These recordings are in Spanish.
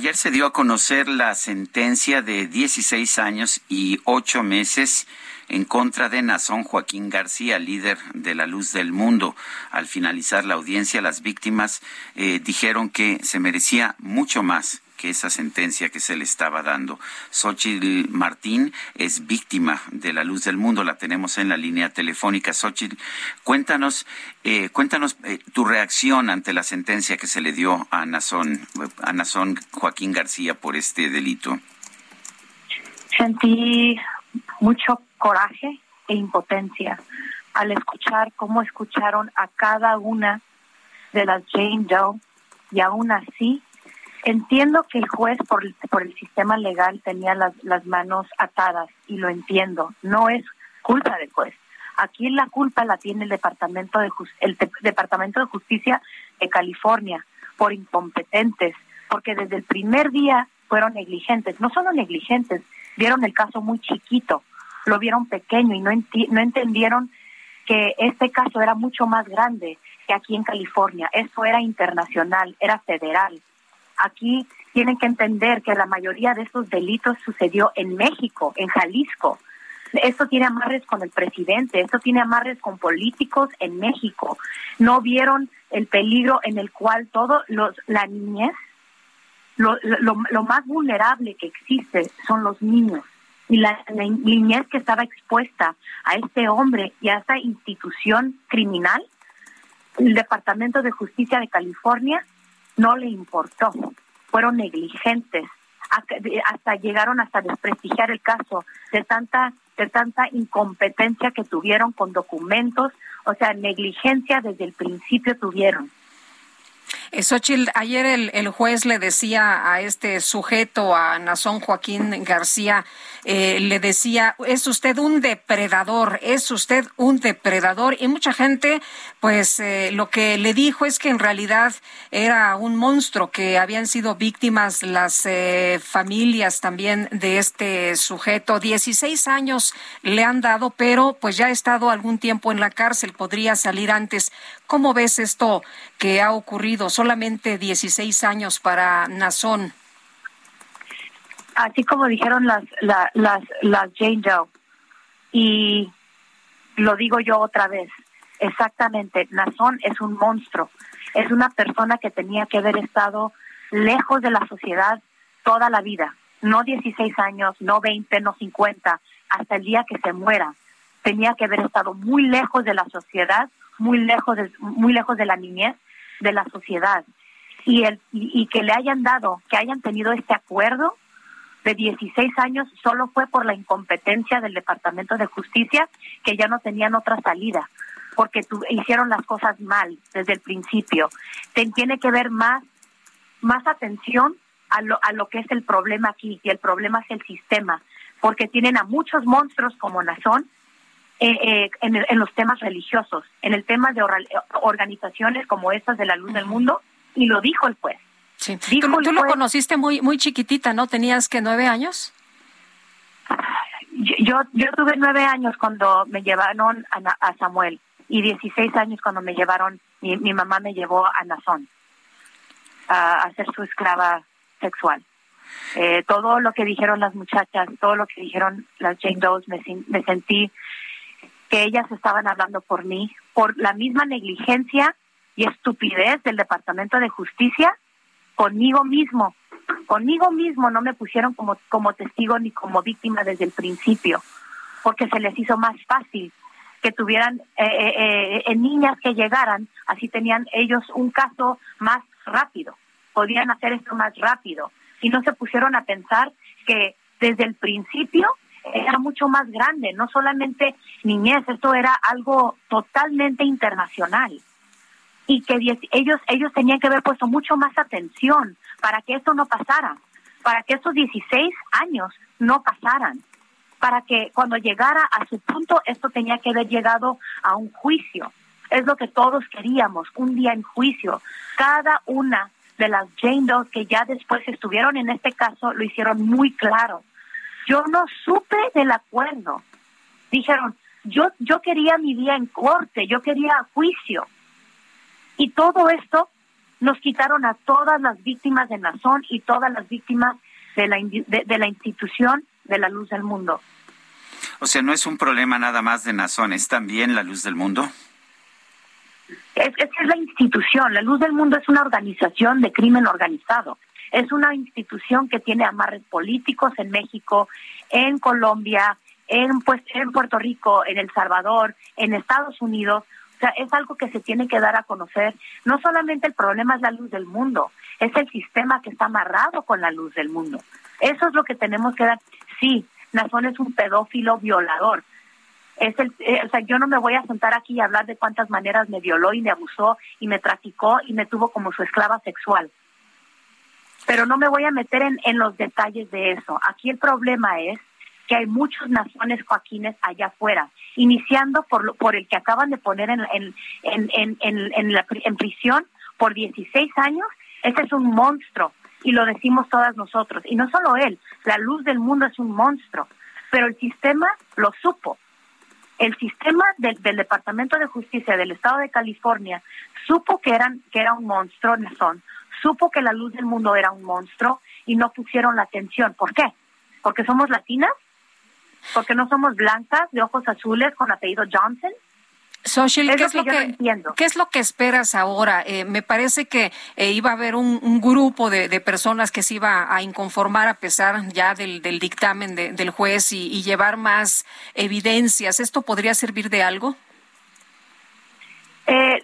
Ayer se dio a conocer la sentencia de 16 años y 8 meses en contra de Nazón Joaquín García, líder de la Luz del Mundo. Al finalizar la audiencia, las víctimas eh, dijeron que se merecía mucho más que esa sentencia que se le estaba dando. Xochitl Martín es víctima de la luz del mundo, la tenemos en la línea telefónica. Xochitl, cuéntanos, eh, cuéntanos eh, tu reacción ante la sentencia que se le dio a Nazón, a Nazón Joaquín García por este delito. Sentí mucho coraje e impotencia al escuchar cómo escucharon a cada una de las Jane Doe y aún así entiendo que el juez por, por el sistema legal tenía las, las manos atadas y lo entiendo, no es culpa del juez. Aquí la culpa la tiene el Departamento de el Departamento de Justicia de California por incompetentes, porque desde el primer día fueron negligentes, no solo negligentes, vieron el caso muy chiquito, lo vieron pequeño y no, no entendieron que este caso era mucho más grande que aquí en California. Esto era internacional, era federal. Aquí tienen que entender que la mayoría de estos delitos sucedió en México, en Jalisco. Esto tiene amarres con el presidente, esto tiene amarres con políticos en México. No vieron el peligro en el cual todos los la niñez, lo más vulnerable que existe son los niños y la, niñez que estaba expuesta a este hombre y a esta institución criminal, el Departamento de Justicia de California no le importó, fueron negligentes, hasta llegaron hasta desprestigiar el caso de tanta de tanta incompetencia que tuvieron con documentos, o sea, negligencia desde el principio tuvieron. Eh, Xochitl, ayer el, el, juez le decía a este sujeto, a Nazón Joaquín García, eh, le decía, es usted un depredador, es usted un depredador. Y mucha gente, pues eh, lo que le dijo es que en realidad era un monstruo, que habían sido víctimas las eh, familias también de este sujeto. Dieciséis años le han dado, pero pues ya ha estado algún tiempo en la cárcel, podría salir antes. ¿Cómo ves esto que ha ocurrido? Solamente 16 años para Nazón. Así como dijeron las, las, las Jane Doe. Y lo digo yo otra vez, exactamente, Nazón es un monstruo, es una persona que tenía que haber estado lejos de la sociedad toda la vida, no 16 años, no 20, no 50, hasta el día que se muera. Tenía que haber estado muy lejos de la sociedad, muy lejos de, muy lejos de la niñez de la sociedad y, el, y, que le hayan dado, que hayan tenido este acuerdo de 16 años solo fue por la incompetencia del Departamento de Justicia, que ya no tenían otra salida, porque hicieron las cosas mal desde el principio. tiene que ver más, más atención a lo, a lo que es el problema aquí, y el problema es el sistema, porque tienen a muchos monstruos como Nazón eh, eh, en, los temas religiosos, en el tema de organizaciones como estas de la luz del mundo, y lo dijo el juez. Sí. tú, lo conociste muy muy chiquitita, ¿no? ¿Tenías que nueve años? Yo, yo tuve nueve años cuando me llevaron a, Samuel y dieciséis años cuando me llevaron, mi, mi mamá me llevó a Nazón a, a ser su esclava sexual. Eh, todo lo que dijeron las muchachas, todo lo que dijeron las Jane Doe, me, me sentí que ellas estaban hablando por mí, por la misma negligencia y estupidez del Departamento de Justicia conmigo mismo. Conmigo mismo no me pusieron como, como testigo ni como víctima desde el principio, porque se les hizo más fácil que tuvieran eh, eh, eh, niñas que llegaran, así tenían ellos un caso más rápido, podían hacer esto más rápido, y no se pusieron a pensar que desde el principio era mucho más grande, no solamente niñez, esto era algo totalmente internacional. y que ellos ellos tenían que haber puesto mucho más atención para que esto no pasara, para que estos 16 años no pasaran, para que cuando llegara a su punto esto tenía que haber llegado a un juicio. Es lo que todos queríamos, un día en juicio. Cada una de las Jane Doe que ya después estuvieron en este caso lo hicieron muy claro. Yo no supe del acuerdo. Dijeron, yo yo quería mi día en corte, yo quería juicio. Y todo esto nos quitaron a todas las víctimas de Nazón y todas las víctimas de la, de, la institución de la luz del mundo. O sea, no es un problema nada más de Nazón, es también la luz del mundo. Es, es, la institución. La Luz del Mundo es una organización de crimen organizado. Es una institución que tiene amarres políticos en México, en Colombia, en, pues, en Puerto Rico, en El Salvador, en Estados Unidos. O sea, es algo que se tiene que dar a conocer. No solamente el problema es la luz del mundo, es el sistema que está amarrado con la luz del mundo. Eso es lo que tenemos que dar. Sí, Nazón es un pedófilo violador. Es el, eh, o sea, yo no me voy a sentar aquí y hablar de cuántas maneras me violó y me abusó y me traficó y me tuvo como su esclava sexual. Pero no me voy a meter en, en los detalles de eso. Aquí el problema es que hay muchos naciones Joaquines allá afuera, iniciando por, por el que acaban de poner en, en, en, en, la, en prisión por 16 años. Ese es un monstruo y lo decimos todas nosotros. Y no solo él, la luz del mundo es un monstruo, pero el sistema lo supo. El sistema del, del Departamento de Justicia del Estado de California supo que, eran, que era un monstruo, son, supo que la luz del mundo era un monstruo y no pusieron la atención. ¿Por qué? ¿Porque somos latinas? porque no somos blancas, de ojos azules, con apellido Johnson. Social, ¿qué, es lo que, ¿qué es lo que esperas ahora? Eh, me parece que eh, iba a haber un, grupo de, personas que se iba a inconformar a pesar ya del, dictamen del juez y, llevar más evidencias. ¿Esto podría servir de algo? Eh,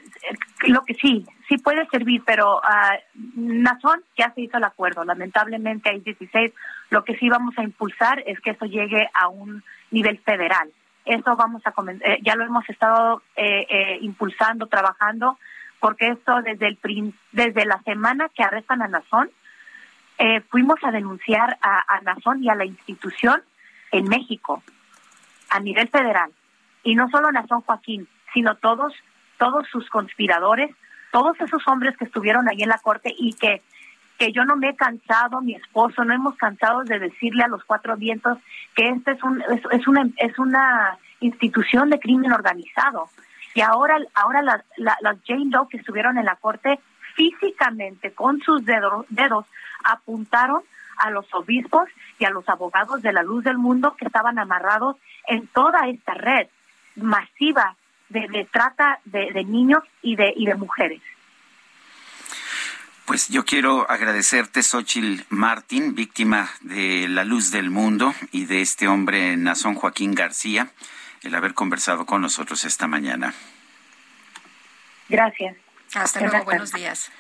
lo que sí, sí puede servir, pero uh, ya se hizo el acuerdo. Lamentablemente hay 16. Lo que sí vamos a impulsar es que eso llegue a un nivel federal. Eso vamos a eh, ya lo hemos estado eh, eh, impulsando, trabajando, porque esto desde el desde la semana que arrestan a Nazón, fuimos a denunciar a, a Nazón y a la institución en México a nivel federal. Y no solo Nazón Joaquín, sino todos todos sus conspiradores, todos esos hombres que estuvieron ahí en la corte y que que yo no me he cansado, mi esposo, no hemos cansado de decirle a los cuatro vientos que esta es, un, es, una, es una institución de crimen organizado. Y ahora, ahora las, las Jane Doe que estuvieron en la corte físicamente con sus dedos, dedos apuntaron a los obispos y a los abogados de la luz del mundo que estaban amarrados en toda esta red masiva de, trata de, niños y de, y de mujeres. Pues yo quiero agradecerte, Xochil Martín, víctima de La Luz del Mundo y de este hombre, Nazón Joaquín García, el haber conversado con nosotros esta mañana. Gracias. Hasta luego, buenos días.